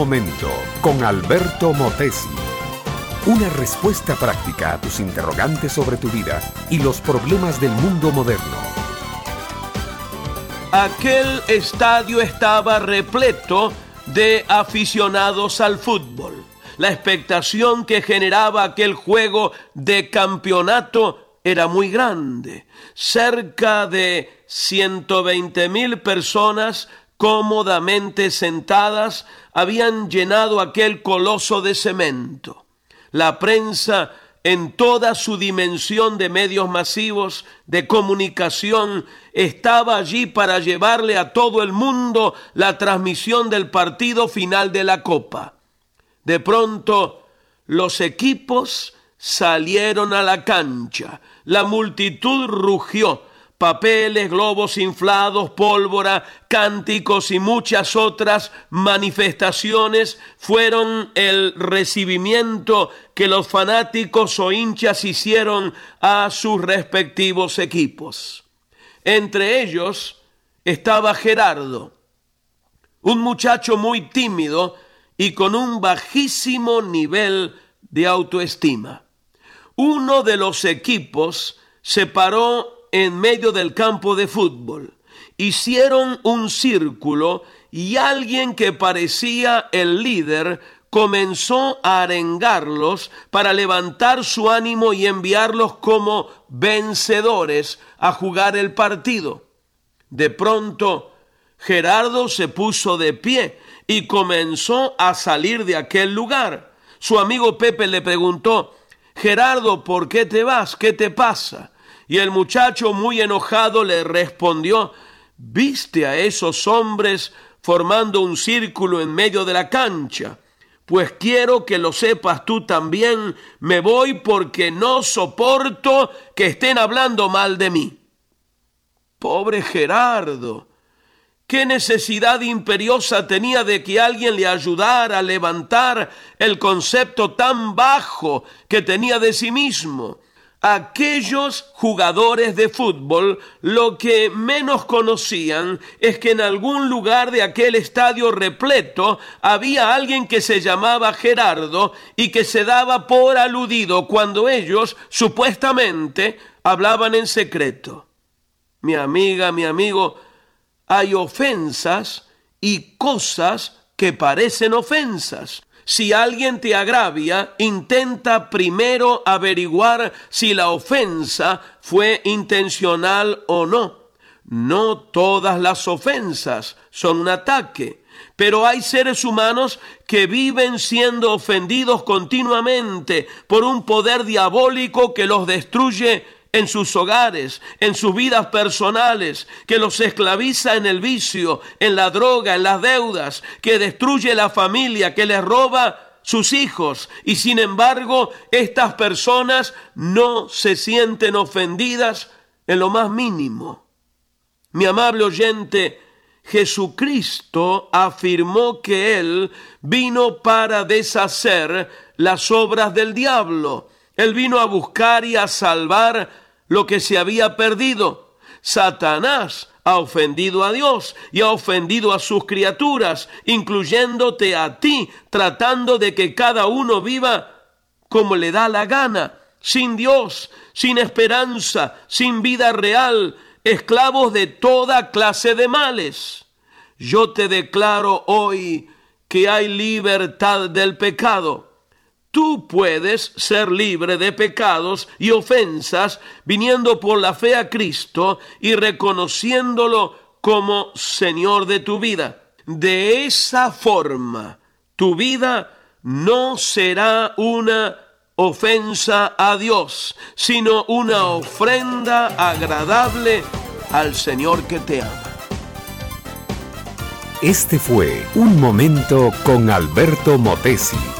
momento con Alberto Motesi. Una respuesta práctica a tus interrogantes sobre tu vida y los problemas del mundo moderno. Aquel estadio estaba repleto de aficionados al fútbol. La expectación que generaba aquel juego de campeonato era muy grande. Cerca de 120 mil personas cómodamente sentadas habían llenado aquel coloso de cemento. La prensa en toda su dimensión de medios masivos de comunicación estaba allí para llevarle a todo el mundo la transmisión del partido final de la Copa. De pronto los equipos salieron a la cancha, la multitud rugió, papeles, globos inflados, pólvora, cánticos y muchas otras manifestaciones fueron el recibimiento que los fanáticos o hinchas hicieron a sus respectivos equipos. Entre ellos estaba Gerardo, un muchacho muy tímido y con un bajísimo nivel de autoestima. Uno de los equipos se paró en medio del campo de fútbol. Hicieron un círculo y alguien que parecía el líder comenzó a arengarlos para levantar su ánimo y enviarlos como vencedores a jugar el partido. De pronto, Gerardo se puso de pie y comenzó a salir de aquel lugar. Su amigo Pepe le preguntó, Gerardo, ¿por qué te vas? ¿Qué te pasa? Y el muchacho muy enojado le respondió, ¿viste a esos hombres formando un círculo en medio de la cancha? Pues quiero que lo sepas tú también, me voy porque no soporto que estén hablando mal de mí. Pobre Gerardo, qué necesidad imperiosa tenía de que alguien le ayudara a levantar el concepto tan bajo que tenía de sí mismo aquellos jugadores de fútbol lo que menos conocían es que en algún lugar de aquel estadio repleto había alguien que se llamaba Gerardo y que se daba por aludido cuando ellos supuestamente hablaban en secreto. Mi amiga, mi amigo, hay ofensas y cosas que parecen ofensas. Si alguien te agravia, intenta primero averiguar si la ofensa fue intencional o no. No todas las ofensas son un ataque, pero hay seres humanos que viven siendo ofendidos continuamente por un poder diabólico que los destruye en sus hogares, en sus vidas personales, que los esclaviza en el vicio, en la droga, en las deudas, que destruye la familia, que les roba sus hijos. Y sin embargo, estas personas no se sienten ofendidas en lo más mínimo. Mi amable oyente, Jesucristo afirmó que Él vino para deshacer las obras del diablo. Él vino a buscar y a salvar lo que se había perdido. Satanás ha ofendido a Dios y ha ofendido a sus criaturas, incluyéndote a ti, tratando de que cada uno viva como le da la gana, sin Dios, sin esperanza, sin vida real, esclavos de toda clase de males. Yo te declaro hoy que hay libertad del pecado Tú puedes ser libre de pecados y ofensas viniendo por la fe a Cristo y reconociéndolo como Señor de tu vida. De esa forma, tu vida no será una ofensa a Dios, sino una ofrenda agradable al Señor que te ama. Este fue Un Momento con Alberto Motesi.